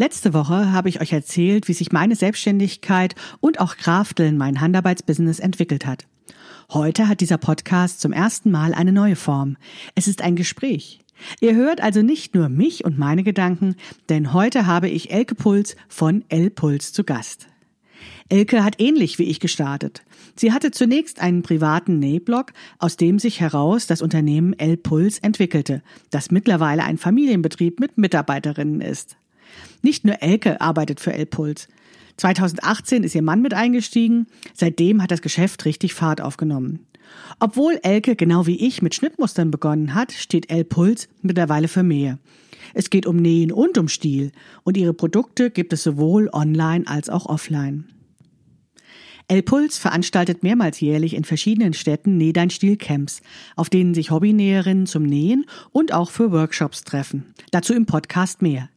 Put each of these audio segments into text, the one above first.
Letzte Woche habe ich euch erzählt, wie sich meine Selbstständigkeit und auch Krafteln, mein Handarbeitsbusiness, entwickelt hat. Heute hat dieser Podcast zum ersten Mal eine neue Form. Es ist ein Gespräch. Ihr hört also nicht nur mich und meine Gedanken, denn heute habe ich Elke Puls von L Puls zu Gast. Elke hat ähnlich wie ich gestartet. Sie hatte zunächst einen privaten Nähblog, aus dem sich heraus das Unternehmen L Puls entwickelte, das mittlerweile ein Familienbetrieb mit Mitarbeiterinnen ist. Nicht nur Elke arbeitet für L Puls. 2018 ist ihr Mann mit eingestiegen, seitdem hat das Geschäft richtig Fahrt aufgenommen. Obwohl Elke genau wie ich mit Schnittmustern begonnen hat, steht L Puls mittlerweile für mehr. Es geht um Nähen und um Stil und ihre Produkte gibt es sowohl online als auch offline. El Puls veranstaltet mehrmals jährlich in verschiedenen Städten Nähdein-Stil-Camps, auf denen sich Hobbynäherinnen zum Nähen und auch für Workshops treffen. Dazu im Podcast mehr.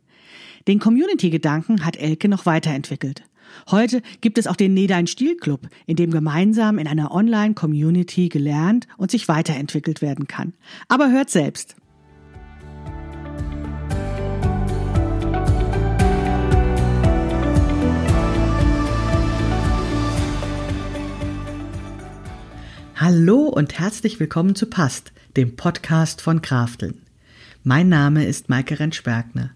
Den Community-Gedanken hat Elke noch weiterentwickelt. Heute gibt es auch den Nähdein Stil Club, in dem gemeinsam in einer Online-Community gelernt und sich weiterentwickelt werden kann. Aber hört selbst. Hallo und herzlich willkommen zu Past, dem Podcast von Krafteln. Mein Name ist Maike Rentschbergner.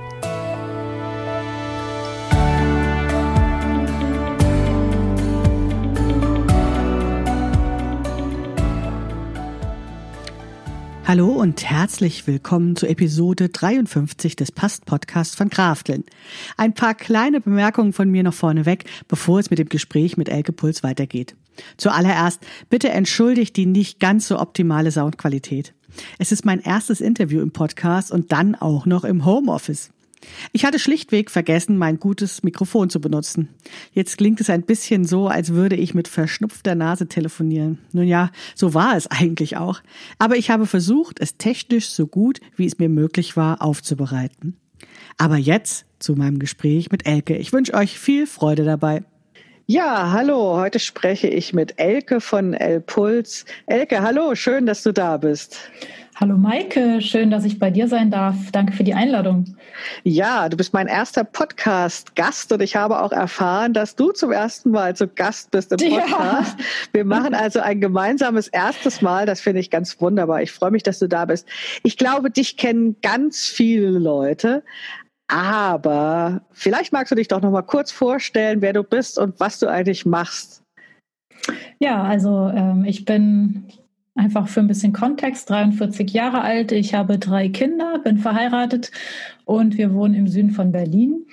Hallo und herzlich willkommen zu Episode 53 des Past-Podcasts von Krafteln. Ein paar kleine Bemerkungen von mir noch vorneweg, bevor es mit dem Gespräch mit Elke Puls weitergeht. Zuallererst, bitte entschuldigt die nicht ganz so optimale Soundqualität. Es ist mein erstes Interview im Podcast und dann auch noch im Homeoffice. Ich hatte schlichtweg vergessen, mein gutes Mikrofon zu benutzen. Jetzt klingt es ein bisschen so, als würde ich mit verschnupfter Nase telefonieren. Nun ja, so war es eigentlich auch. Aber ich habe versucht, es technisch so gut, wie es mir möglich war, aufzubereiten. Aber jetzt zu meinem Gespräch mit Elke. Ich wünsche euch viel Freude dabei. Ja, hallo, heute spreche ich mit Elke von El Puls. Elke, hallo, schön, dass du da bist. Hallo Maike, schön, dass ich bei dir sein darf. Danke für die Einladung. Ja, du bist mein erster Podcast-Gast und ich habe auch erfahren, dass du zum ersten Mal zu Gast bist im Podcast. Ja. Wir machen also ein gemeinsames erstes Mal. Das finde ich ganz wunderbar. Ich freue mich, dass du da bist. Ich glaube, dich kennen ganz viele Leute. Aber vielleicht magst du dich doch noch mal kurz vorstellen, wer du bist und was du eigentlich machst. Ja, also ähm, ich bin Einfach für ein bisschen Kontext, 43 Jahre alt, ich habe drei Kinder, bin verheiratet und wir wohnen im Süden von Berlin.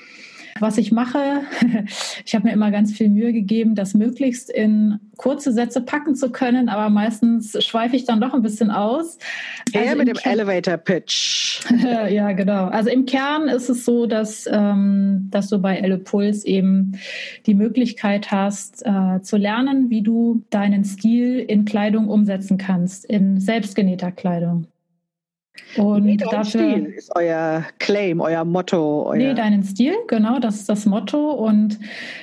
Was ich mache, ich habe mir immer ganz viel Mühe gegeben, das möglichst in kurze Sätze packen zu können, aber meistens schweife ich dann doch ein bisschen aus. Eher also mit dem Kern Elevator Pitch. ja, genau. Also im Kern ist es so, dass, ähm, dass du bei Elle Puls eben die Möglichkeit hast, äh, zu lernen, wie du deinen Stil in Kleidung umsetzen kannst, in selbstgenähter Kleidung. Und nee, dafür Stil ist euer Claim, euer Motto. Euer nee, deinen Stil, genau, das ist das Motto. Und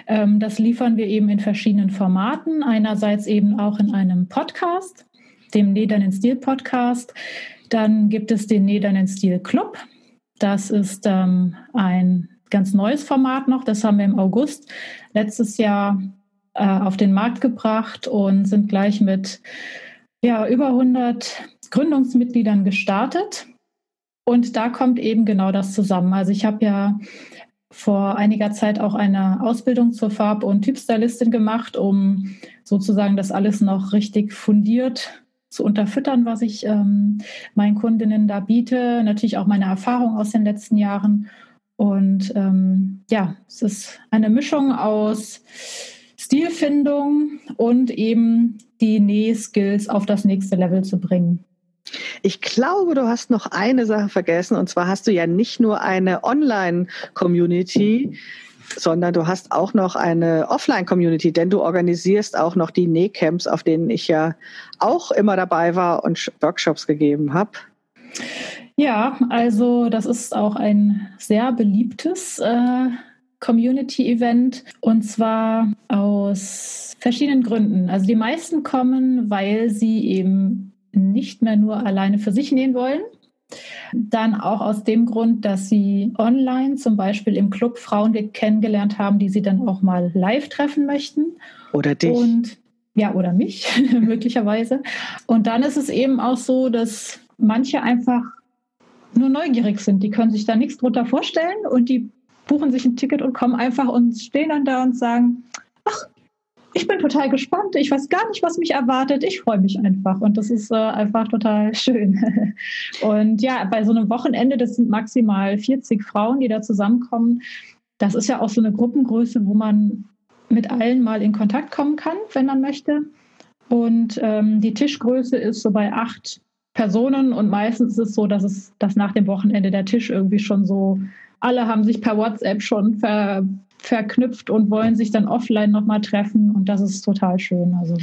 ähm, das liefern wir eben in verschiedenen Formaten. Einerseits eben auch in einem Podcast, dem Näh deinen Stil Podcast. Dann gibt es den Näh deinen Stil Club. Das ist ähm, ein ganz neues Format noch. Das haben wir im August letztes Jahr äh, auf den Markt gebracht und sind gleich mit ja, über 100 Gründungsmitgliedern gestartet. Und da kommt eben genau das zusammen. Also ich habe ja vor einiger Zeit auch eine Ausbildung zur Farb- und Typstylistin gemacht, um sozusagen das alles noch richtig fundiert zu unterfüttern, was ich ähm, meinen Kundinnen da biete. Natürlich auch meine Erfahrung aus den letzten Jahren. Und ähm, ja, es ist eine Mischung aus Stilfindung und eben die Näh-Skills auf das nächste Level zu bringen. Ich glaube, du hast noch eine Sache vergessen, und zwar hast du ja nicht nur eine Online-Community, sondern du hast auch noch eine Offline-Community, denn du organisierst auch noch die Nähcamps, auf denen ich ja auch immer dabei war und Workshops gegeben habe. Ja, also das ist auch ein sehr beliebtes äh, Community-Event und zwar aus verschiedenen Gründen. Also die meisten kommen, weil sie eben nicht mehr nur alleine für sich nähen wollen. Dann auch aus dem Grund, dass sie online zum Beispiel im Club Frauen kennengelernt haben, die sie dann auch mal live treffen möchten. Oder dich. Und ja, oder mich möglicherweise. Und dann ist es eben auch so, dass manche einfach nur neugierig sind. Die können sich da nichts drunter vorstellen und die buchen sich ein Ticket und kommen einfach und stehen dann da und sagen, ich bin total gespannt, ich weiß gar nicht, was mich erwartet, ich freue mich einfach. Und das ist äh, einfach total schön. und ja, bei so einem Wochenende, das sind maximal 40 Frauen, die da zusammenkommen, das ist ja auch so eine Gruppengröße, wo man mit allen mal in Kontakt kommen kann, wenn man möchte. Und ähm, die Tischgröße ist so bei acht Personen. Und meistens ist es so, dass es dass nach dem Wochenende der Tisch irgendwie schon so alle haben sich per WhatsApp schon ver, verknüpft und wollen sich dann offline nochmal treffen und das ist total schön. Also.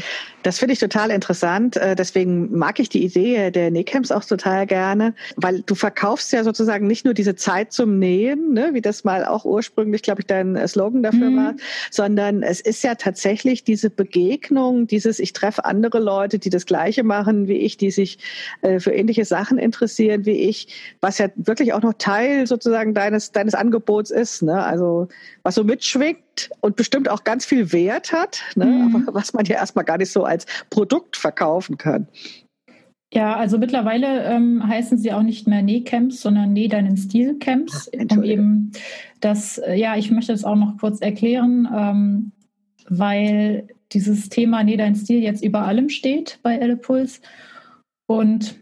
Das finde ich total interessant. Äh, deswegen mag ich die Idee der Nähcamps auch total gerne, weil du verkaufst ja sozusagen nicht nur diese Zeit zum Nähen, ne, wie das mal auch ursprünglich, glaube ich, dein äh, Slogan dafür mhm. war, sondern es ist ja tatsächlich diese Begegnung, dieses ich treffe andere Leute, die das Gleiche machen wie ich, die sich äh, für ähnliche Sachen interessieren wie ich, was ja wirklich auch noch Teil sozusagen deines deines Angebots ist. Ne? Also was so mitschwingt und bestimmt auch ganz viel Wert hat, ne? Mhm. aber was man ja erstmal gar nicht so als Produkt verkaufen kann. Ja, also mittlerweile ähm, heißen sie auch nicht mehr Nähcamps, sondern Näh deinen Stil-Camps. Um eben das, äh, ja, ich möchte das auch noch kurz erklären, ähm, weil dieses Thema Näh dein Stil jetzt über allem steht bei Elle Puls und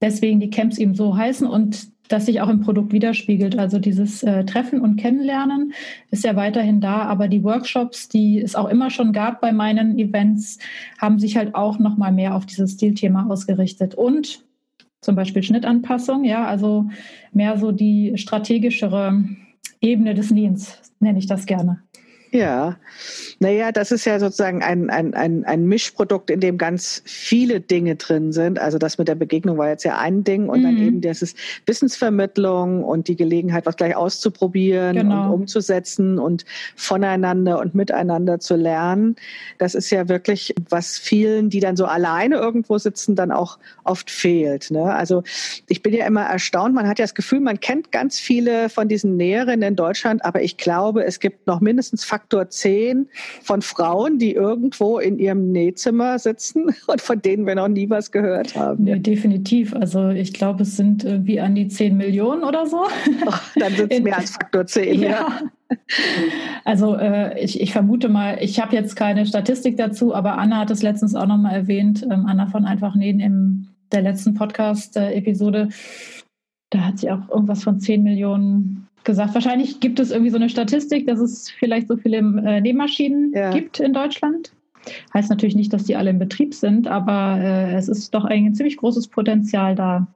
deswegen die Camps eben so heißen und das sich auch im Produkt widerspiegelt. Also dieses äh, Treffen und Kennenlernen ist ja weiterhin da, aber die Workshops, die es auch immer schon gab bei meinen Events, haben sich halt auch noch mal mehr auf dieses Stilthema ausgerichtet und zum Beispiel Schnittanpassung, ja, also mehr so die strategischere Ebene des Nähens, nenne ich das gerne. Ja, naja, das ist ja sozusagen ein, ein, ein, ein Mischprodukt, in dem ganz viele Dinge drin sind. Also das mit der Begegnung war jetzt ja ein Ding und mhm. dann eben das ist Wissensvermittlung und die Gelegenheit, was gleich auszuprobieren genau. und umzusetzen und voneinander und miteinander zu lernen. Das ist ja wirklich, was vielen, die dann so alleine irgendwo sitzen, dann auch oft fehlt. Ne? Also ich bin ja immer erstaunt, man hat ja das Gefühl, man kennt ganz viele von diesen Näherinnen in Deutschland, aber ich glaube, es gibt noch mindestens Faktoren, Faktor 10 von Frauen, die irgendwo in ihrem Nähzimmer sitzen und von denen wir noch nie was gehört haben. Nee, definitiv. Also ich glaube, es sind irgendwie an die 10 Millionen oder so. Ach, dann sind es mehr als Faktor 10. ja. ja. Also äh, ich, ich, vermute mal, ich habe jetzt keine Statistik dazu, aber Anna hat es letztens auch nochmal erwähnt, ähm, Anna von Einfach Nähen in der letzten Podcast-Episode. Da hat sie auch irgendwas von 10 Millionen gesagt. Wahrscheinlich gibt es irgendwie so eine Statistik, dass es vielleicht so viele äh, Nähmaschinen ja. gibt in Deutschland. Heißt natürlich nicht, dass die alle in Betrieb sind, aber äh, es ist doch ein ziemlich großes Potenzial da.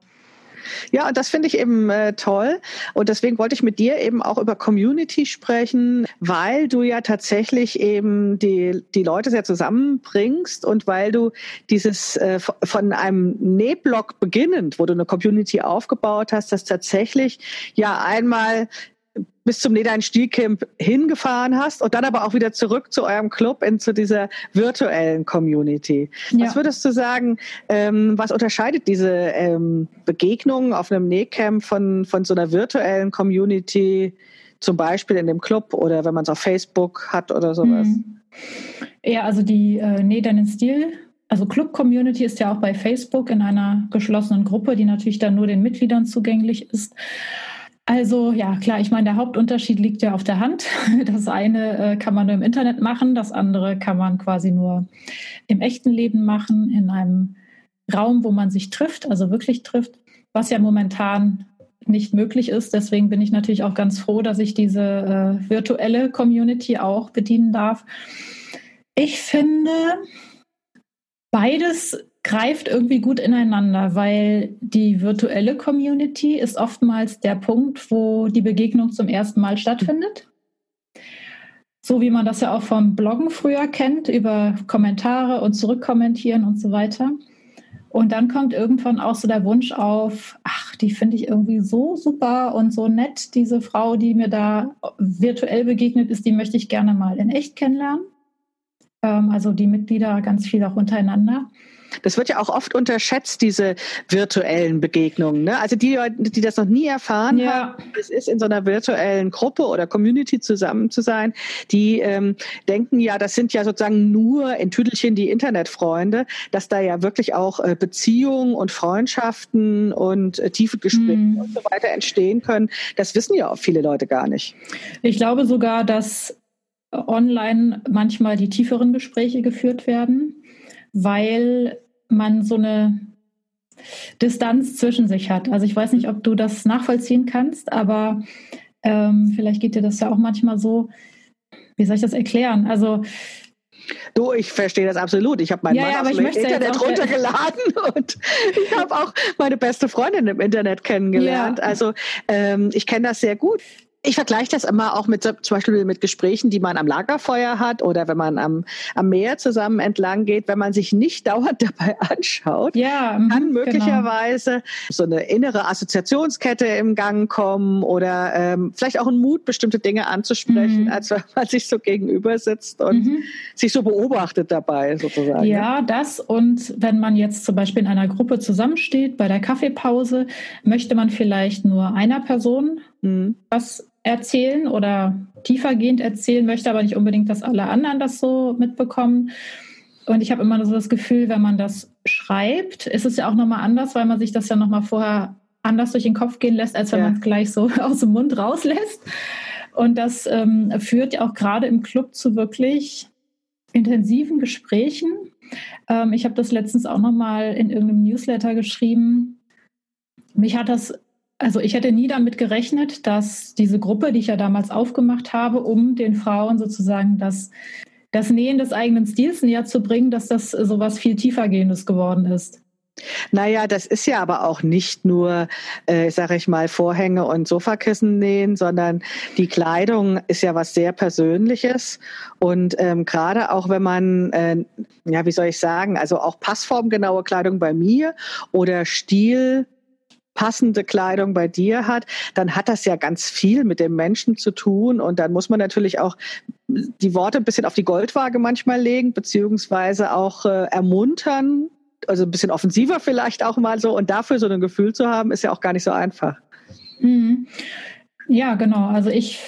Ja, und das finde ich eben äh, toll. Und deswegen wollte ich mit dir eben auch über Community sprechen, weil du ja tatsächlich eben die, die Leute sehr zusammenbringst und weil du dieses äh, von einem Nähblock beginnend, wo du eine Community aufgebaut hast, das tatsächlich ja einmal bis zum Niederrhein Stilcamp hingefahren hast und dann aber auch wieder zurück zu eurem Club in zu dieser virtuellen Community. Ja. Was würdest du sagen, ähm, was unterscheidet diese ähm, Begegnung auf einem Nähcamp von, von so einer virtuellen Community, zum Beispiel in dem Club oder wenn man es auf Facebook hat oder sowas? Mhm. Ja, also die äh, Näh deinen Stil also Club Community ist ja auch bei Facebook in einer geschlossenen Gruppe, die natürlich dann nur den Mitgliedern zugänglich ist. Also ja, klar, ich meine, der Hauptunterschied liegt ja auf der Hand. Das eine äh, kann man nur im Internet machen, das andere kann man quasi nur im echten Leben machen, in einem Raum, wo man sich trifft, also wirklich trifft, was ja momentan nicht möglich ist. Deswegen bin ich natürlich auch ganz froh, dass ich diese äh, virtuelle Community auch bedienen darf. Ich finde, beides greift irgendwie gut ineinander, weil die virtuelle Community ist oftmals der Punkt, wo die Begegnung zum ersten Mal stattfindet. So wie man das ja auch vom Bloggen früher kennt, über Kommentare und zurückkommentieren und so weiter. Und dann kommt irgendwann auch so der Wunsch auf, ach, die finde ich irgendwie so super und so nett, diese Frau, die mir da virtuell begegnet ist, die möchte ich gerne mal in echt kennenlernen. Ähm, also die Mitglieder ganz viel auch untereinander. Das wird ja auch oft unterschätzt, diese virtuellen Begegnungen. Ne? Also die Leute, die das noch nie erfahren ja. haben, es ist in so einer virtuellen Gruppe oder Community zusammen zu sein, die ähm, denken ja, das sind ja sozusagen nur in Tüdelchen die Internetfreunde, dass da ja wirklich auch äh, Beziehungen und Freundschaften und äh, tiefe Gespräche mhm. und so weiter entstehen können. Das wissen ja auch viele Leute gar nicht. Ich glaube sogar, dass online manchmal die tieferen Gespräche geführt werden weil man so eine Distanz zwischen sich hat. Also ich weiß nicht, ob du das nachvollziehen kannst, aber ähm, vielleicht geht dir das ja auch manchmal so. Wie soll ich das erklären? Also Du, ich verstehe das absolut. Ich habe meinen ja, Mann ja, aus dem Internet runtergeladen und ich habe auch meine beste Freundin im Internet kennengelernt. Also ähm, ich kenne das sehr gut. Ich vergleiche das immer auch mit zum Beispiel mit Gesprächen, die man am Lagerfeuer hat oder wenn man am, am Meer zusammen entlang geht, wenn man sich nicht dauernd dabei anschaut, ja, mhm, kann genau. möglicherweise genau. so eine innere Assoziationskette im Gang kommen oder ähm, vielleicht auch ein Mut, bestimmte Dinge anzusprechen, mhm. als wenn man sich so gegenüber sitzt und mhm. sich so beobachtet dabei sozusagen. Ja, das und wenn man jetzt zum Beispiel in einer Gruppe zusammensteht bei der Kaffeepause, möchte man vielleicht nur einer Person mhm. was erzählen oder tiefergehend erzählen, möchte aber nicht unbedingt, dass alle anderen das so mitbekommen. Und ich habe immer so das Gefühl, wenn man das schreibt, ist es ja auch nochmal anders, weil man sich das ja nochmal vorher anders durch den Kopf gehen lässt, als wenn ja. man es gleich so aus dem Mund rauslässt. Und das ähm, führt ja auch gerade im Club zu wirklich intensiven Gesprächen. Ähm, ich habe das letztens auch nochmal in irgendeinem Newsletter geschrieben. Mich hat das also ich hätte nie damit gerechnet, dass diese Gruppe, die ich ja damals aufgemacht habe, um den Frauen sozusagen das, das Nähen des eigenen Stils näher zu bringen, dass das so was viel tiefergehendes geworden ist. Naja, das ist ja aber auch nicht nur, äh, sage ich mal, Vorhänge und Sofakissen nähen, sondern die Kleidung ist ja was sehr Persönliches. Und ähm, gerade auch wenn man, äh, ja, wie soll ich sagen, also auch passformgenaue Kleidung bei mir oder Stil passende Kleidung bei dir hat, dann hat das ja ganz viel mit dem Menschen zu tun. Und dann muss man natürlich auch die Worte ein bisschen auf die Goldwaage manchmal legen, beziehungsweise auch äh, ermuntern, also ein bisschen offensiver vielleicht auch mal so. Und dafür so ein Gefühl zu haben, ist ja auch gar nicht so einfach. Mhm. Ja, genau. Also ich,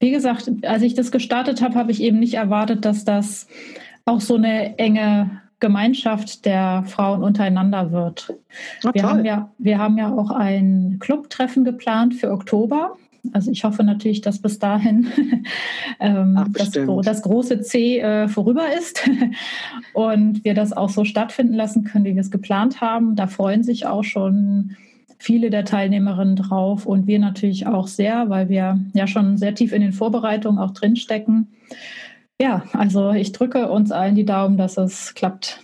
wie gesagt, als ich das gestartet habe, habe ich eben nicht erwartet, dass das auch so eine enge Gemeinschaft der Frauen untereinander wird. Oh, wir, haben ja, wir haben ja auch ein Clubtreffen geplant für Oktober. Also ich hoffe natürlich, dass bis dahin ähm, Ach, das, das, große C äh, vorüber ist und wir das auch so stattfinden lassen können, wie wir es geplant haben. Da freuen sich auch schon viele der Teilnehmerinnen drauf und wir natürlich auch sehr, weil wir ja schon sehr tief in den Vorbereitungen auch drinstecken. Ja, also ich drücke uns allen die Daumen, dass es klappt.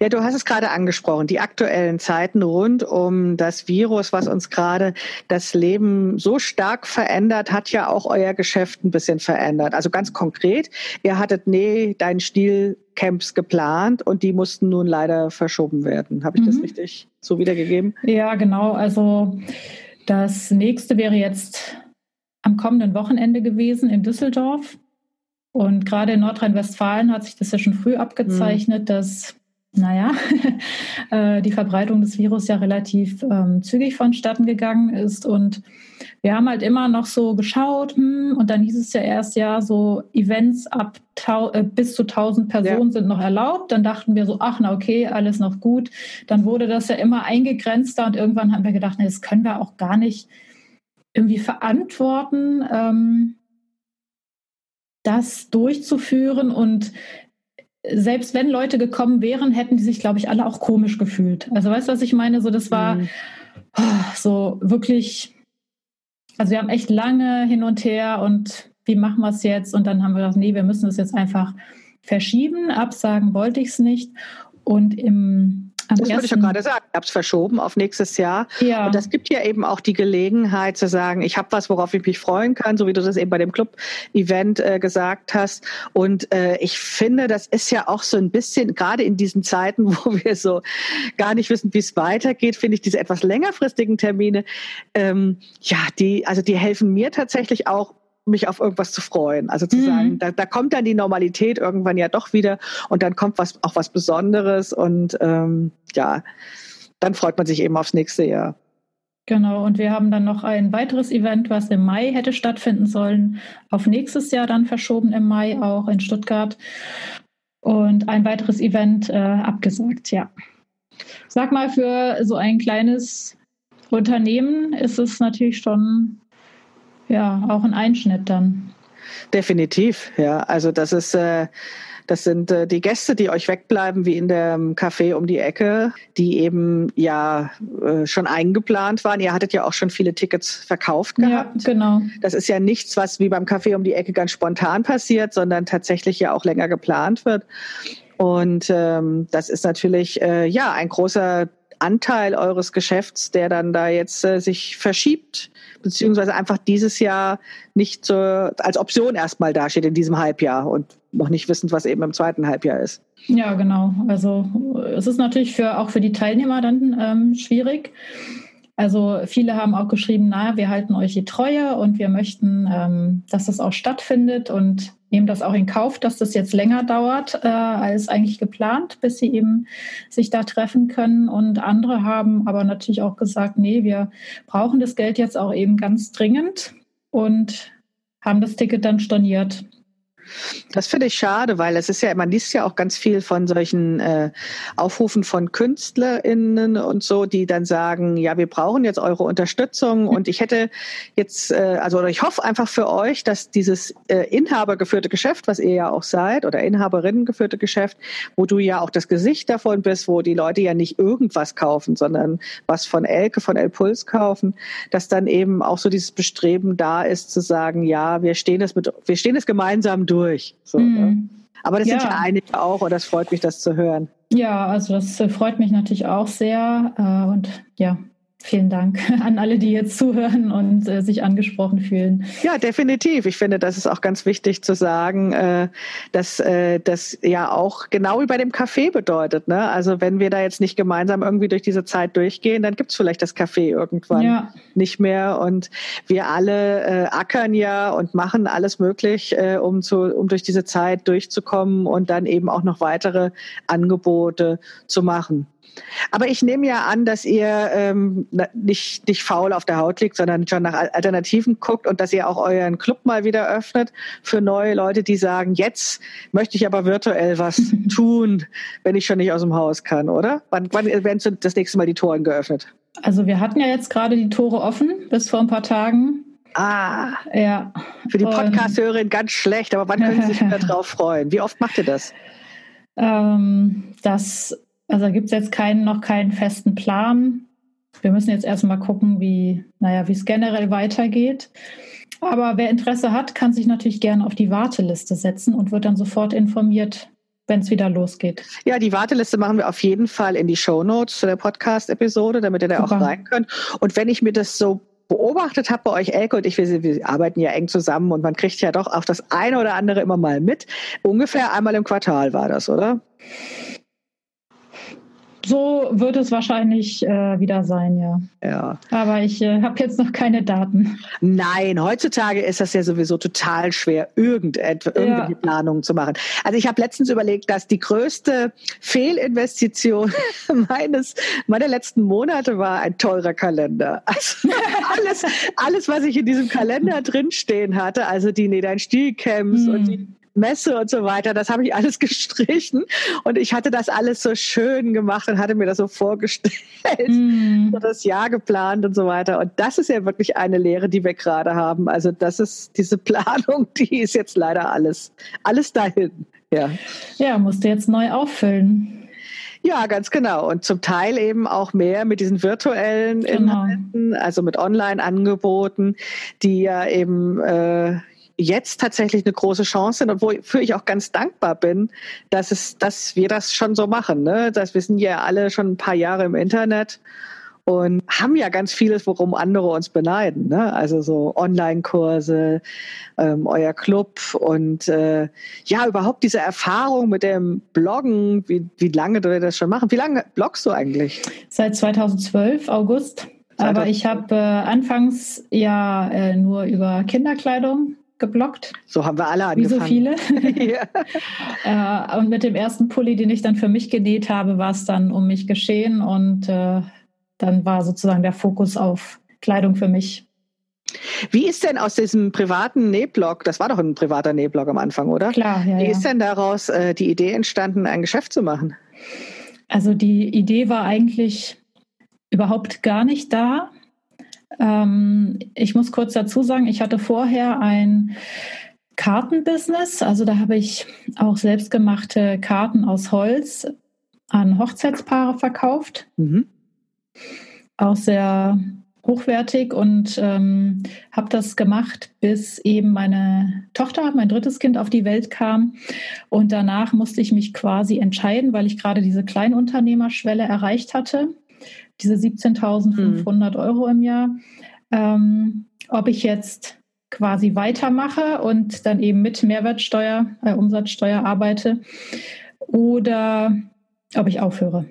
Ja, du hast es gerade angesprochen, die aktuellen Zeiten rund um das Virus, was uns gerade das Leben so stark verändert, hat ja auch euer Geschäft ein bisschen verändert. Also ganz konkret, ihr hattet nee, deinen Stilcamps geplant und die mussten nun leider verschoben werden. Habe ich mhm. das richtig so wiedergegeben? Ja, genau. Also das nächste wäre jetzt am kommenden Wochenende gewesen in Düsseldorf. Und gerade in Nordrhein-Westfalen hat sich das ja schon früh abgezeichnet, mhm. dass, naja, äh, die Verbreitung des Virus ja relativ ähm, zügig vonstatten gegangen ist. Und wir haben halt immer noch so geschaut, hm, und dann hieß es ja erst, ja, so Events ab äh, bis zu 1000 Personen ja. sind noch erlaubt. Dann dachten wir so, ach, na okay, alles noch gut. Dann wurde das ja immer eingegrenzter und irgendwann haben wir gedacht, nee, das können wir auch gar nicht irgendwie verantworten. Ähm, das durchzuführen und selbst wenn Leute gekommen wären, hätten die sich, glaube ich, alle auch komisch gefühlt. Also weißt du, was ich meine? So, das war mhm. so wirklich, also wir haben echt lange hin und her und wie machen wir es jetzt? Und dann haben wir gedacht, nee, wir müssen es jetzt einfach verschieben. Absagen wollte ich es nicht. Und im Am das wollte ich doch gerade sagen. Ich habe es verschoben auf nächstes Jahr. Ja. Und das gibt ja eben auch die Gelegenheit zu sagen, ich habe was, worauf ich mich freuen kann, so wie du das eben bei dem Club-Event äh, gesagt hast. Und äh, ich finde, das ist ja auch so ein bisschen, gerade in diesen Zeiten, wo wir so gar nicht wissen, wie es weitergeht, finde ich diese etwas längerfristigen Termine, ähm, ja, die, also die helfen mir tatsächlich auch mich auf irgendwas zu freuen. Also zu mhm. sagen, da, da kommt dann die Normalität irgendwann ja doch wieder und dann kommt was auch was Besonderes und ähm, ja, dann freut man sich eben aufs nächste Jahr. Genau, und wir haben dann noch ein weiteres Event, was im Mai hätte stattfinden sollen, auf nächstes Jahr dann verschoben im Mai auch in Stuttgart. Und ein weiteres Event äh, abgesagt, ja. Sag mal, für so ein kleines Unternehmen ist es natürlich schon ja, auch ein Einschnitt dann. Definitiv, ja. Also das ist, äh, das sind äh, die Gäste, die euch wegbleiben, wie in dem Café um die Ecke, die eben ja äh, schon eingeplant waren. Ihr hattet ja auch schon viele Tickets verkauft gehabt. Ja, genau. Das ist ja nichts, was wie beim Café um die Ecke ganz spontan passiert, sondern tatsächlich ja auch länger geplant wird. Und ähm, das ist natürlich äh, ja ein großer Anteil eures Geschäfts, der dann da jetzt äh, sich verschiebt, beziehungsweise einfach dieses Jahr nicht so als Option erstmal dasteht in diesem Halbjahr und noch nicht wissend, was eben im zweiten Halbjahr ist. Ja, genau. Also es ist natürlich für, auch für die Teilnehmer dann ähm, schwierig. Also viele haben auch geschrieben, na, wir halten euch die Treue und wir möchten, ähm, dass das auch stattfindet und nehmen das auch in Kauf, dass das jetzt länger dauert äh, als eigentlich geplant, bis sie eben sich da treffen können. Und andere haben aber natürlich auch gesagt, nee, wir brauchen das Geld jetzt auch eben ganz dringend und haben das Ticket dann storniert. Das finde ich schade, weil es ist ja, man liest ja auch ganz viel von solchen äh, Aufrufen von KünstlerInnen und so, die dann sagen, ja, wir brauchen jetzt eure Unterstützung und ich hätte jetzt, äh, also oder ich hoffe einfach für euch, dass dieses äh, inhabergeführte Geschäft, was ihr ja auch seid, oder Inhaberinnen geführte Geschäft, wo du ja auch das Gesicht davon bist, wo die Leute ja nicht irgendwas kaufen, sondern was von Elke, von El Puls kaufen, dass dann eben auch so dieses Bestreben da ist zu sagen, ja, wir stehen es mit, wir stehen es gemeinsam durch durch. So, mm. ne? Mhm. Aber das ja. sind ja einige auch und das freut mich, das zu hören. Ja, also das äh, freut mich natürlich auch sehr. Äh, und ja, Vielen Dank an alle, die jetzt zuhören und äh, sich angesprochen fühlen. Ja, definitiv. Ich finde, das ist auch ganz wichtig zu sagen, äh, dass äh, das ja auch genau wie bei dem Café bedeutet. Ne? Also wenn wir da jetzt nicht gemeinsam irgendwie durch diese Zeit durchgehen, dann gibt es vielleicht das Café irgendwann ja. nicht mehr. Und wir alle äh, ackern ja und machen alles möglich, äh, um, zu, um durch diese Zeit durchzukommen und dann eben auch noch weitere Angebote zu machen. Aber ich nehme ja an, dass ihr ähm, nicht, nicht faul auf der Haut liegt, sondern schon nach Alternativen guckt und dass ihr auch euren Club mal wieder öffnet für neue Leute, die sagen, jetzt möchte ich aber virtuell was tun, wenn ich schon nicht aus dem Haus kann, oder? Wann, wann werden das nächste Mal die Toren geöffnet? Also wir hatten ja jetzt gerade die Tore offen bis vor ein paar Tagen. Ah, ja. Für die Podcast-Hörerin ganz schlecht, aber wann können Sie sich wieder drauf freuen? Wie oft macht ihr das? Ähm, das also gibt es jetzt keinen, noch keinen festen Plan. Wir müssen jetzt erstmal gucken, wie, naja, wie es generell weitergeht. Aber wer Interesse hat, kann sich natürlich gerne auf die Warteliste setzen und wird dann sofort informiert, wenn es wieder losgeht. Ja, die Warteliste machen wir auf jeden Fall in die Show Notes zu der Podcast-Episode, damit ihr da Super. auch rein könnt. Und wenn ich mir das so beobachtet habe bei euch, Elke und ich, wir, wir, arbeiten ja eng zusammen und man kriegt ja doch auch das eine oder andere immer mal mit. Ungefähr einmal im Quartal war das, oder? So wird es wahrscheinlich äh, wieder sein, ja. Ja. Aber ich äh, habe jetzt noch keine Daten. Nein, heutzutage ist das ja sowieso total schwer, irgendetwas, irgendwelche ja. Planungen zu machen. Also ich habe letztens überlegt, dass die größte Fehlinvestition meines meiner letzten Monate war ein teurer Kalender. Also alles, alles, was ich in diesem Kalender drinstehen hatte, also die Nedan Stilcamps hm. und die Messe und so weiter, das habe ich alles gestrichen und ich hatte das alles so schön gemacht und hatte mir das so vorgestellt, mm. so das Jahr geplant und so weiter. Und das ist ja wirklich eine Lehre, die wir gerade haben. Also das ist diese Planung, die ist jetzt leider alles, alles dahin. Ja, ja musste jetzt neu auffüllen. Ja, ganz genau. Und zum Teil eben auch mehr mit diesen virtuellen genau. Inhalten, also mit Online-Angeboten, die ja eben äh, jetzt tatsächlich eine große Chance sind und wofür ich auch ganz dankbar bin, dass es, dass wir das schon so machen. Ne? Dass wir sind ja alle schon ein paar Jahre im Internet und haben ja ganz vieles, worum andere uns beneiden. Ne? Also so Online-Kurse, ähm, euer Club und äh, ja, überhaupt diese Erfahrung mit dem Bloggen, wie, wie lange wir das schon machen. Wie lange bloggst du eigentlich? Seit 2012, August. Aber ich habe äh, anfangs ja äh, nur über Kinderkleidung geblockt. So haben wir alle angefangen. Wie so viele. äh, und mit dem ersten Pulli, den ich dann für mich genäht habe, war es dann um mich geschehen und äh, dann war sozusagen der Fokus auf Kleidung für mich. Wie ist denn aus diesem privaten Nähblog, das war doch ein privater Nähblog am Anfang, oder? Klar, ja. Wie ja. ist denn daraus äh, die Idee entstanden, ein Geschäft zu machen? Also die Idee war eigentlich überhaupt gar nicht da. Ähm, ich muss kurz dazu sagen, ich hatte vorher ein Kartenbusiness. Also da habe ich auch selbstgemachte Karten aus Holz an Hochzeitspaare verkauft. Mhm. Auch sehr hochwertig und ähm, habe das gemacht, bis eben meine Tochter, mein drittes Kind auf die Welt kam. Und danach musste ich mich quasi entscheiden, weil ich gerade diese Kleinunternehmerschwelle erreicht hatte diese 17.500 mhm. Euro im Jahr, ähm, ob ich jetzt quasi weitermache und dann eben mit Mehrwertsteuer, äh, Umsatzsteuer arbeite oder ob ich aufhöre.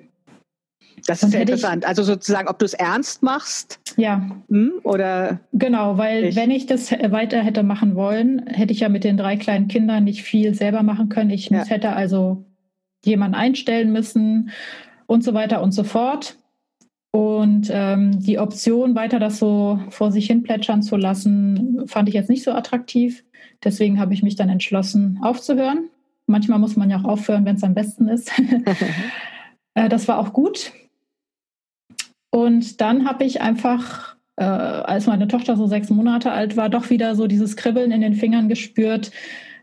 Das ist sehr interessant. Ich, also sozusagen, ob du es ernst machst. Ja. Hm, oder. Genau, weil ich. wenn ich das weiter hätte machen wollen, hätte ich ja mit den drei kleinen Kindern nicht viel selber machen können. Ich ja. hätte also jemanden einstellen müssen und so weiter und so fort. Und ähm, die Option, weiter das so vor sich hin plätschern zu lassen, fand ich jetzt nicht so attraktiv. Deswegen habe ich mich dann entschlossen, aufzuhören. Manchmal muss man ja auch aufhören, wenn es am besten ist. äh, das war auch gut. Und dann habe ich einfach, äh, als meine Tochter so sechs Monate alt war, doch wieder so dieses Kribbeln in den Fingern gespürt.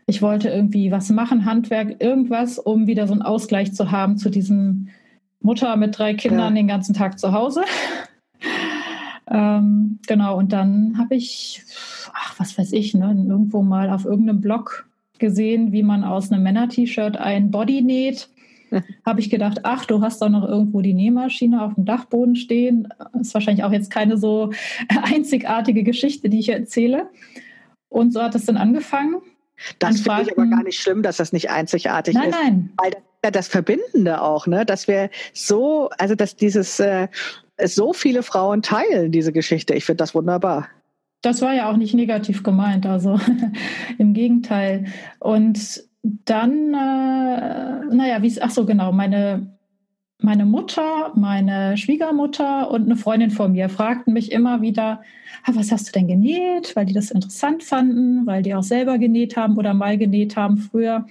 Ich wollte irgendwie was machen, Handwerk, irgendwas, um wieder so einen Ausgleich zu haben zu diesem Mutter mit drei Kindern ja. den ganzen Tag zu Hause. ähm, genau, und dann habe ich, ach, was weiß ich, ne, irgendwo mal auf irgendeinem Blog gesehen, wie man aus einem Männer-T-Shirt ein Body näht. habe ich gedacht, ach, du hast doch noch irgendwo die Nähmaschine auf dem Dachboden stehen. Ist wahrscheinlich auch jetzt keine so einzigartige Geschichte, die ich erzähle. Und so hat es dann angefangen. Das finde ich aber gar nicht schlimm, dass das nicht einzigartig nein, ist. Nein, nein. Ja das Verbindende auch, ne? Dass wir so, also dass dieses äh, so viele Frauen teilen diese Geschichte. Ich finde das wunderbar. Das war ja auch nicht negativ gemeint, also im Gegenteil. Und dann, äh, naja, wie es, ach so, genau, meine, meine Mutter, meine Schwiegermutter und eine Freundin von mir fragten mich immer wieder, ah, was hast du denn genäht? Weil die das interessant fanden, weil die auch selber genäht haben oder mal genäht haben früher.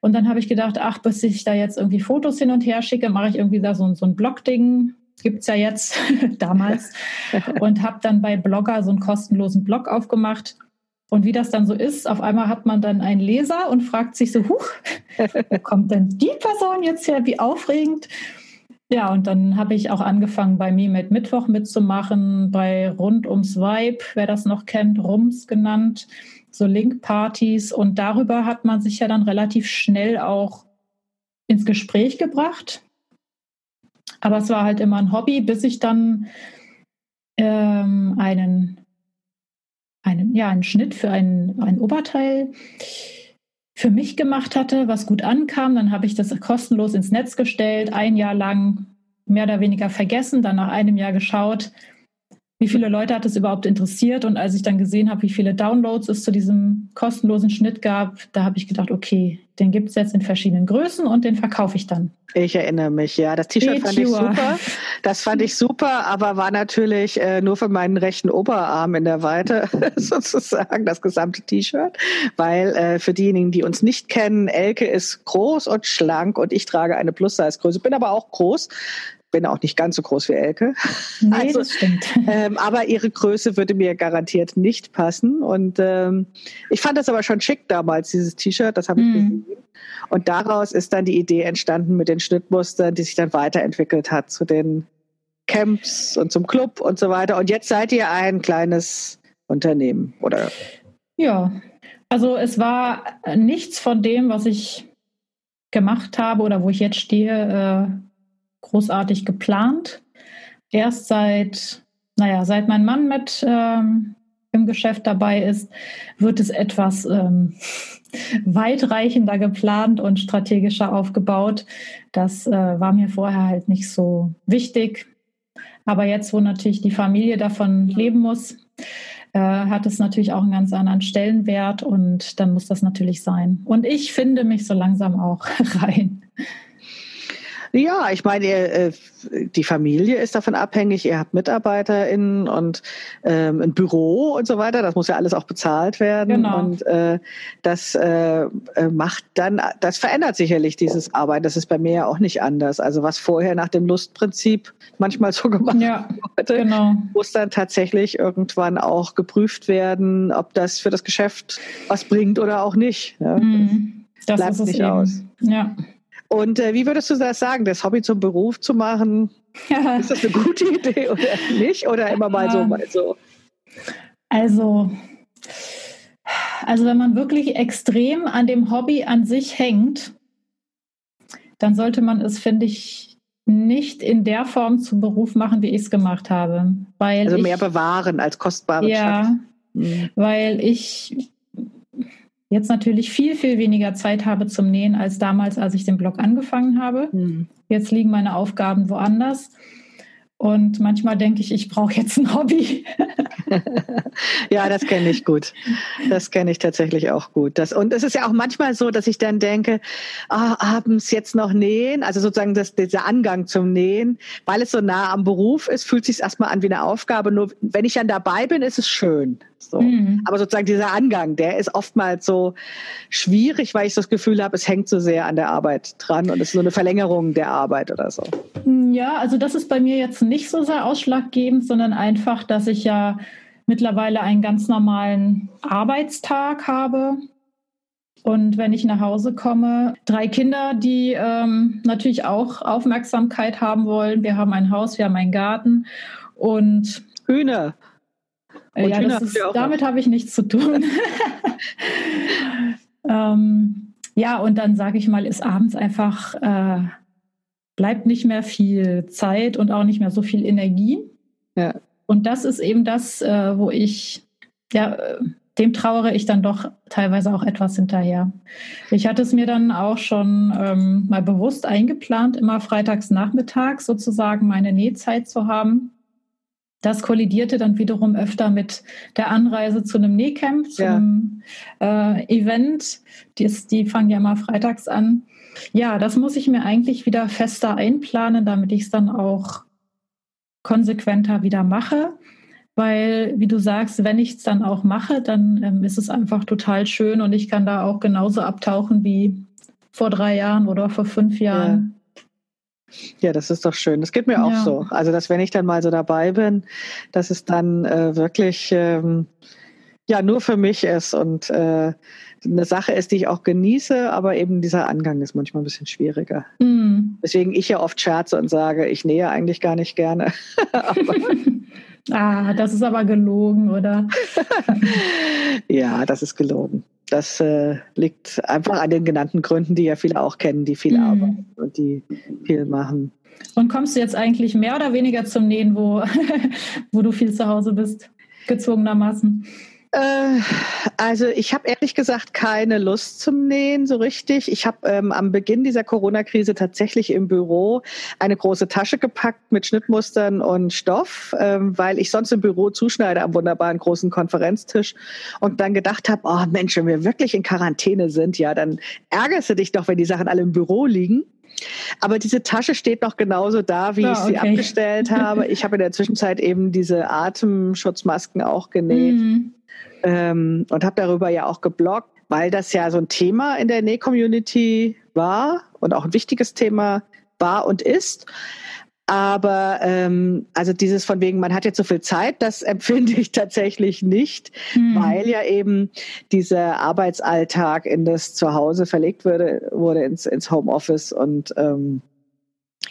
Und dann habe ich gedacht, ach, bis ich da jetzt irgendwie Fotos hin und her schicke, mache ich irgendwie da so, so ein Blog-Ding. Gibt es ja jetzt damals. und habe dann bei Blogger so einen kostenlosen Blog aufgemacht. Und wie das dann so ist, auf einmal hat man dann einen Leser und fragt sich so, huch, wo kommt denn die Person jetzt her? Wie aufregend. Ja, und dann habe ich auch angefangen, bei mir mit Mittwoch mitzumachen, bei Rund ums Vibe, wer das noch kennt, Rums genannt so Link-Partys. Und darüber hat man sich ja dann relativ schnell auch ins Gespräch gebracht. Aber es war halt immer ein Hobby, bis ich dann ähm, einen, einen, ja, einen Schnitt für ein, ein Oberteil für mich gemacht hatte, was gut ankam. Dann habe ich das kostenlos ins Netz gestellt, ein Jahr lang mehr oder weniger vergessen, dann nach einem Jahr geschaut, wie viele Leute hat es überhaupt interessiert. Und als ich dann gesehen habe, wie viele Downloads es zu diesem kostenlosen Schnitt gab, da habe ich gedacht, okay, den gibt es jetzt in verschiedenen Größen und den verkaufe ich dann. Ich erinnere mich, ja. Das T-Shirt fand ich super. Das fand ich super, aber war natürlich äh, nur für meinen rechten Oberarm in der Weite sozusagen das gesamte T-Shirt. Weil äh, für diejenigen, die uns nicht kennen, Elke ist groß und schlank und ich trage eine Plus-Size-Größe, bin aber auch groß bin auch nicht ganz so groß wie Elke. Nee, also, das stimmt. Ähm, aber ihre Größe würde mir garantiert nicht passen. Und ähm, ich fand das aber schon schick damals, dieses T-Shirt, das habe ich mhm. gesehen. Und daraus ist dann die Idee entstanden mit den Schnittmustern, die sich dann weiterentwickelt hat zu den Camps und zum Club und so weiter. Und jetzt seid ihr ein kleines Unternehmen, oder? Ja, Also es war nichts von dem, was ich gemacht habe oder wo ich jetzt stehe, äh, großartig geplant. Erst seit, naja, seit mein Mann mit ähm, im Geschäft dabei ist, wird es etwas ähm, weitreichender geplant und strategischer aufgebaut. Das äh, war mir vorher halt nicht so wichtig. Aber jetzt, wo natürlich die Familie davon leben muss, äh, hat es natürlich auch einen ganz anderen Stellenwert und dann muss das natürlich sein. Und ich finde mich so langsam auch rein. Ja, ich meine, äh, die Familie ist davon abhängig. Ihr habt MitarbeiterInnen und ähm, ein Büro und so weiter. Das muss ja alles auch bezahlt werden. Genau. Und äh, das äh, äh, macht dann, das verändert sicherlich dieses Arbeiten. Das ist bei mir ja auch nicht anders. Also was vorher nach dem Lustprinzip manchmal so gemacht ja, wurde, genau. muss dann tatsächlich irgendwann auch geprüft werden, ob das für das Geschäft was bringt oder auch nicht. Ja, mhm. Das, das bleibt nicht eben. aus. Ja. Und äh, wie würdest du das sagen, das Hobby zum Beruf zu machen? Ja. Ist das eine gute Idee oder nicht? Oder immer mal so, mal so? Also, also wenn man wirklich extrem an dem Hobby an sich hängt, dann sollte man es, finde ich, nicht in der Form zum Beruf machen, wie ich es gemacht habe. Weil also mehr ich, bewahren als kostbare Ja, Schatz. Weil ich jetzt natürlich viel, viel weniger Zeit habe zum Nähen als damals, als ich den Blog angefangen habe. Mhm. Jetzt liegen meine Aufgaben woanders. Und manchmal denke ich, ich brauche jetzt ein Hobby. ja, das kenne ich gut. Das kenne ich tatsächlich auch gut. Das, und es ist ja auch manchmal so, dass ich dann denke, ah, abends jetzt noch nähen, also sozusagen das, dieser Angang zum Nähen, weil es so nah am Beruf ist, fühlt sich erstmal an wie eine Aufgabe. Nur wenn ich dann dabei bin, ist es schön. So. Mhm. Aber sozusagen dieser Angang, der ist oftmals so schwierig, weil ich das Gefühl habe, es hängt so sehr an der Arbeit dran und es ist so eine Verlängerung der Arbeit oder so. Ja, also das ist bei mir jetzt nicht so sehr ausschlaggebend, sondern einfach, dass ich ja mittlerweile einen ganz normalen Arbeitstag habe. Und wenn ich nach Hause komme, drei Kinder, die ähm, natürlich auch Aufmerksamkeit haben wollen. Wir haben ein Haus, wir haben einen Garten und Hühner. Äh, ja, ist, damit habe ich nichts zu tun. ähm, ja, und dann sage ich mal, ist abends einfach, äh, bleibt nicht mehr viel Zeit und auch nicht mehr so viel Energie. Ja. Und das ist eben das, äh, wo ich, ja, dem trauere ich dann doch teilweise auch etwas hinterher. Ich hatte es mir dann auch schon ähm, mal bewusst eingeplant, immer freitags nachmittags sozusagen meine Nähzeit zu haben. Das kollidierte dann wiederum öfter mit der Anreise zu einem Nähcamp, zu ja. einem äh, Event. Die, ist, die fangen ja mal freitags an. Ja, das muss ich mir eigentlich wieder fester einplanen, damit ich es dann auch konsequenter wieder mache. Weil, wie du sagst, wenn ich es dann auch mache, dann ähm, ist es einfach total schön und ich kann da auch genauso abtauchen wie vor drei Jahren oder vor fünf Jahren. Ja, das ist doch schön. Das geht mir auch so. Also, dass wenn ich dann mal so dabei bin, dass es dann äh, wirklich ähm, ja nur für mich ist und äh, eine Sache ist, die ich auch genieße, aber eben dieser Angang ist manchmal ein bisschen schwieriger. Mm. Deswegen ich ja oft scherze und sage, ich nähe eigentlich gar nicht gerne. ah, das ist aber gelogen, oder? ja, das ist gelogen. Das äh, liegt einfach an den genannten Gründen, die ja viele auch kennen, die viel mm. arbeiten und die viel machen. Und kommst du jetzt eigentlich mehr oder weniger zum Nähen, wo, wo du viel zu Hause bist, gezwungenermaßen? Äh, also ich habe ehrlich gesagt keine Lust zum Nähen so richtig. Ich habe ähm, am Beginn dieser Corona-Krise tatsächlich im Büro eine große Tasche gepackt mit Schnittmustern und Stoff, ähm, weil ich sonst im Büro zuschneide am wunderbaren großen Konferenztisch und dann gedacht habe, oh Mensch, wenn wir wirklich in Quarantäne sind, ja, dann ärgerst du dich doch, wenn die Sachen alle im Büro liegen. Aber diese Tasche steht noch genauso da, wie ja, ich sie okay. abgestellt habe. Ich habe in der Zwischenzeit eben diese Atemschutzmasken auch genäht. Mhm ähm, und habe darüber ja auch gebloggt, weil das ja so ein Thema in der Näh-Community war und auch ein wichtiges Thema war und ist. Aber ähm, also dieses von wegen, man hat jetzt so viel Zeit, das empfinde ich tatsächlich nicht, hm. weil ja eben dieser Arbeitsalltag in das Zuhause verlegt wurde, wurde ins, ins Homeoffice und ähm,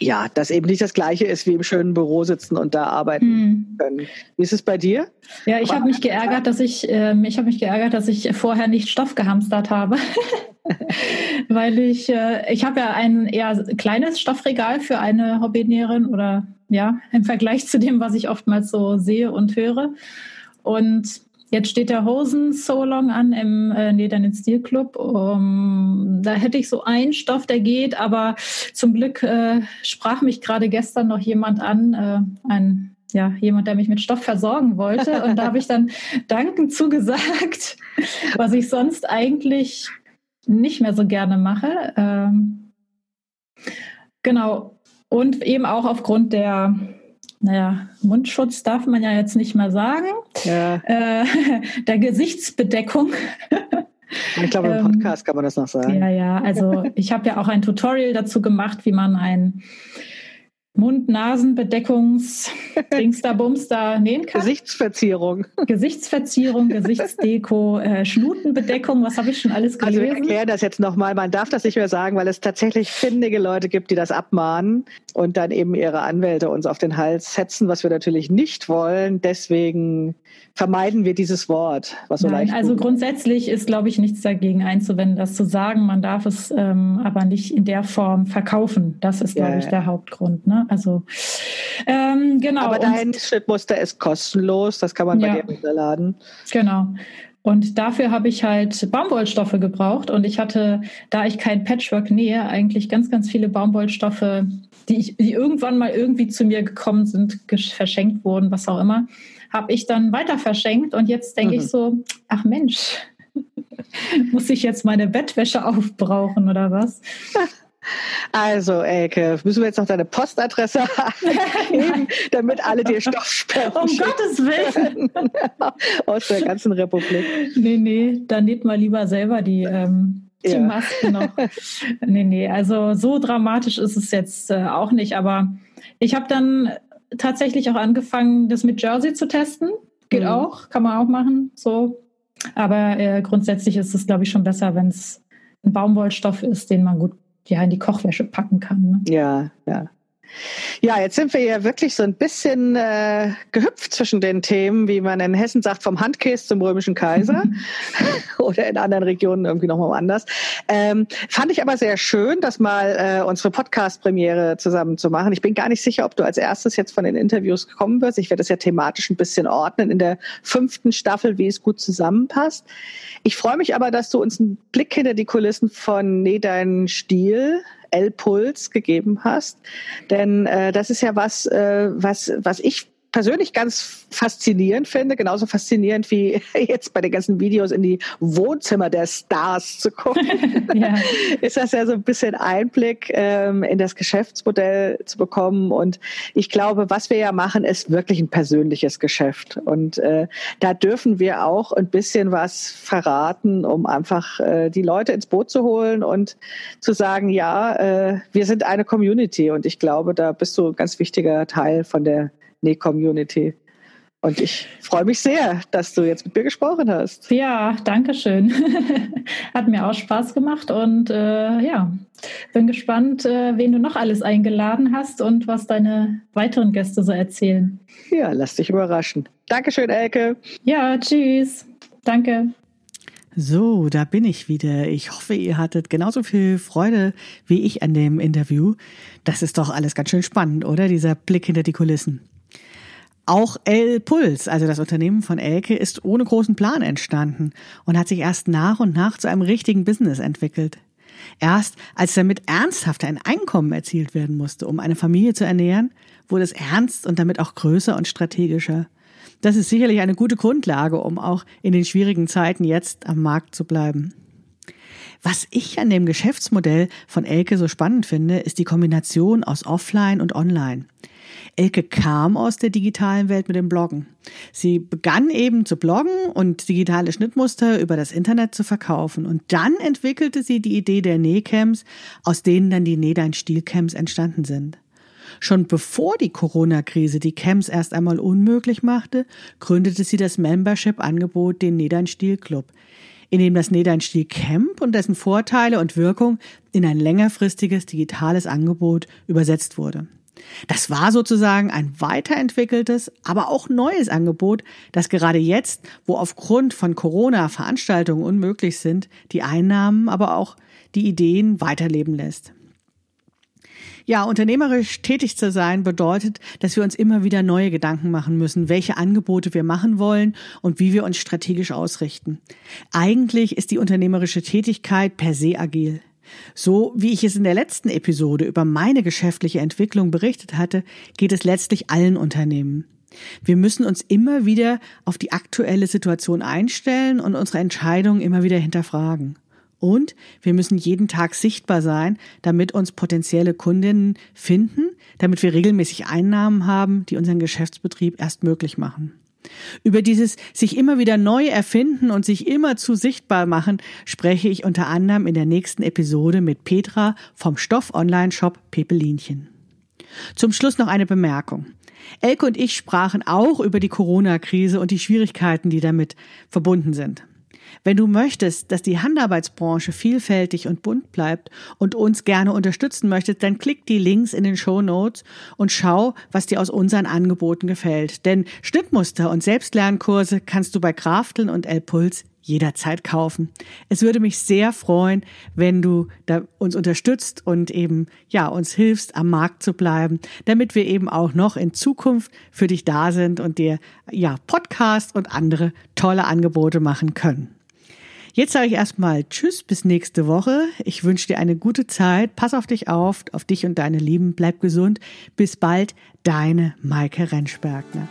ja, dass eben nicht das Gleiche ist wie im schönen Büro sitzen und da arbeiten hm. können. Wie ist es bei dir? Ja, ich habe mich geärgert, dass ich, äh, ich habe mich geärgert, dass ich vorher nicht Stoff gehamstert habe. Weil ich, äh, ich habe ja ein eher kleines Stoffregal für eine Hobbynäherin oder ja, im Vergleich zu dem, was ich oftmals so sehe und höre. Und Jetzt steht der Hosen So Long an im äh, Nedernen Stilclub. Um, da hätte ich so einen Stoff, der geht, aber zum Glück äh, sprach mich gerade gestern noch jemand an, äh, ein ja, jemand, der mich mit Stoff versorgen wollte. Und da habe ich dann dankend zugesagt, was ich sonst eigentlich nicht mehr so gerne mache. Ähm, genau. Und eben auch aufgrund der naja, Mundschutz darf man ja jetzt nicht mehr sagen, ja. äh, der Gesichtsbedeckung. Ich glaube, im ähm, Podcast kann man das noch sagen. Ja, ja, also ich habe ja auch ein Tutorial dazu gemacht, wie man ein Mund-Nasen-Bedeckungs, Dingster, da nähen kann. Gesichtsverzierung. Gesichtsverzierung, Gesichtsdeko, äh, Schnutenbedeckung, was habe ich schon alles gelesen? Also wir erklären das jetzt nochmal. Man darf das nicht mehr sagen, weil es tatsächlich findige Leute gibt, die das abmahnen und dann eben ihre Anwälte uns auf den Hals setzen, was wir natürlich nicht wollen. Deswegen vermeiden wir dieses Wort, was so Nein, leicht Also grundsätzlich ist, glaube ich, nichts dagegen einzuwenden, das zu sagen. Man darf es ähm, aber nicht in der Form verkaufen. Das ist, glaube ja, ich, der Hauptgrund. Ne? Also ähm, genau. Aber dein Schnittmuster ist kostenlos. Das kann man bei ja, dir runterladen. Genau. Und dafür habe ich halt Baumwollstoffe gebraucht. Und ich hatte, da ich kein Patchwork nähe, eigentlich ganz, ganz viele Baumwollstoffe, die, ich, die irgendwann mal irgendwie zu mir gekommen sind, verschenkt wurden, was auch immer habe ich dann weiter verschenkt und jetzt denke mhm. ich so, ach Mensch, muss ich jetzt meine Bettwäsche aufbrauchen oder was? Also, Elke, müssen wir jetzt noch deine Postadresse geben, damit alle dir Stoff spenden. Um Gottes Willen. Aus der ganzen Republik. Nee, nee, dann näht mal lieber selber die, ähm, die ja. Masken noch. Nee, nee, also so dramatisch ist es jetzt äh, auch nicht, aber ich habe dann tatsächlich auch angefangen, das mit Jersey zu testen. Geht mhm. auch, kann man auch machen. So. Aber äh, grundsätzlich ist es, glaube ich, schon besser, wenn es ein Baumwollstoff ist, den man gut ja, in die Kochwäsche packen kann. Ne? Ja, ja. Ja, jetzt sind wir ja wirklich so ein bisschen äh, gehüpft zwischen den Themen, wie man in Hessen sagt, vom Handkäse zum römischen Kaiser oder in anderen Regionen irgendwie nochmal anders. Ähm, fand ich aber sehr schön, das mal äh, unsere Podcast-Premiere zusammen zu machen. Ich bin gar nicht sicher, ob du als erstes jetzt von den Interviews gekommen wirst. Ich werde das ja thematisch ein bisschen ordnen in der fünften Staffel, wie es gut zusammenpasst. Ich freue mich aber, dass du uns einen Blick hinter die Kulissen von Nee, dein Stil L-Puls gegeben hast. Denn äh, das ist ja was, äh, was, was ich persönlich ganz faszinierend finde, genauso faszinierend wie jetzt bei den ganzen Videos in die Wohnzimmer der Stars zu gucken, ja. ist das ja so ein bisschen Einblick ähm, in das Geschäftsmodell zu bekommen. Und ich glaube, was wir ja machen, ist wirklich ein persönliches Geschäft. Und äh, da dürfen wir auch ein bisschen was verraten, um einfach äh, die Leute ins Boot zu holen und zu sagen, ja, äh, wir sind eine Community. Und ich glaube, da bist du ein ganz wichtiger Teil von der Nee-Community. Und ich freue mich sehr, dass du jetzt mit mir gesprochen hast. Ja, danke schön. Hat mir auch Spaß gemacht und äh, ja, bin gespannt, äh, wen du noch alles eingeladen hast und was deine weiteren Gäste so erzählen. Ja, lass dich überraschen. Dankeschön, Elke. Ja, tschüss. Danke. So, da bin ich wieder. Ich hoffe, ihr hattet genauso viel Freude wie ich an dem Interview. Das ist doch alles ganz schön spannend, oder? Dieser Blick hinter die Kulissen. Auch El Puls, also das Unternehmen von Elke, ist ohne großen Plan entstanden und hat sich erst nach und nach zu einem richtigen Business entwickelt. Erst als damit ernsthaft ein Einkommen erzielt werden musste, um eine Familie zu ernähren, wurde es ernst und damit auch größer und strategischer. Das ist sicherlich eine gute Grundlage, um auch in den schwierigen Zeiten jetzt am Markt zu bleiben. Was ich an dem Geschäftsmodell von Elke so spannend finde, ist die Kombination aus Offline und Online. Elke kam aus der digitalen Welt mit dem Bloggen. Sie begann eben zu bloggen und digitale Schnittmuster über das Internet zu verkaufen. Und dann entwickelte sie die Idee der Nähcamps, aus denen dann die Nähdein-Stil-Camps entstanden sind. Schon bevor die Corona-Krise die Camps erst einmal unmöglich machte, gründete sie das Membership-Angebot den Nähdein Stil Club, in dem das Nähdeinstil Camp und dessen Vorteile und Wirkung in ein längerfristiges digitales Angebot übersetzt wurde. Das war sozusagen ein weiterentwickeltes, aber auch neues Angebot, das gerade jetzt, wo aufgrund von Corona Veranstaltungen unmöglich sind, die Einnahmen, aber auch die Ideen weiterleben lässt. Ja, unternehmerisch tätig zu sein bedeutet, dass wir uns immer wieder neue Gedanken machen müssen, welche Angebote wir machen wollen und wie wir uns strategisch ausrichten. Eigentlich ist die unternehmerische Tätigkeit per se agil. So wie ich es in der letzten Episode über meine geschäftliche Entwicklung berichtet hatte, geht es letztlich allen Unternehmen. Wir müssen uns immer wieder auf die aktuelle Situation einstellen und unsere Entscheidungen immer wieder hinterfragen. Und wir müssen jeden Tag sichtbar sein, damit uns potenzielle Kundinnen finden, damit wir regelmäßig Einnahmen haben, die unseren Geschäftsbetrieb erst möglich machen. Über dieses sich immer wieder neu erfinden und sich immer zu sichtbar machen spreche ich unter anderem in der nächsten Episode mit Petra vom Stoff-Online-Shop Pepelinchen. Zum Schluss noch eine Bemerkung. Elke und ich sprachen auch über die Corona-Krise und die Schwierigkeiten, die damit verbunden sind. Wenn du möchtest, dass die Handarbeitsbranche vielfältig und bunt bleibt und uns gerne unterstützen möchtest, dann klick die Links in den Show Notes und schau, was dir aus unseren Angeboten gefällt. Denn Schnittmuster und Selbstlernkurse kannst du bei Krafteln und Elpuls jederzeit kaufen. Es würde mich sehr freuen, wenn du da uns unterstützt und eben ja uns hilfst, am Markt zu bleiben, damit wir eben auch noch in Zukunft für dich da sind und dir ja Podcast und andere tolle Angebote machen können. Jetzt sage ich erstmal Tschüss, bis nächste Woche. Ich wünsche dir eine gute Zeit. Pass auf dich auf, auf dich und deine Lieben. Bleib gesund. Bis bald, deine Maike Rentschbergner.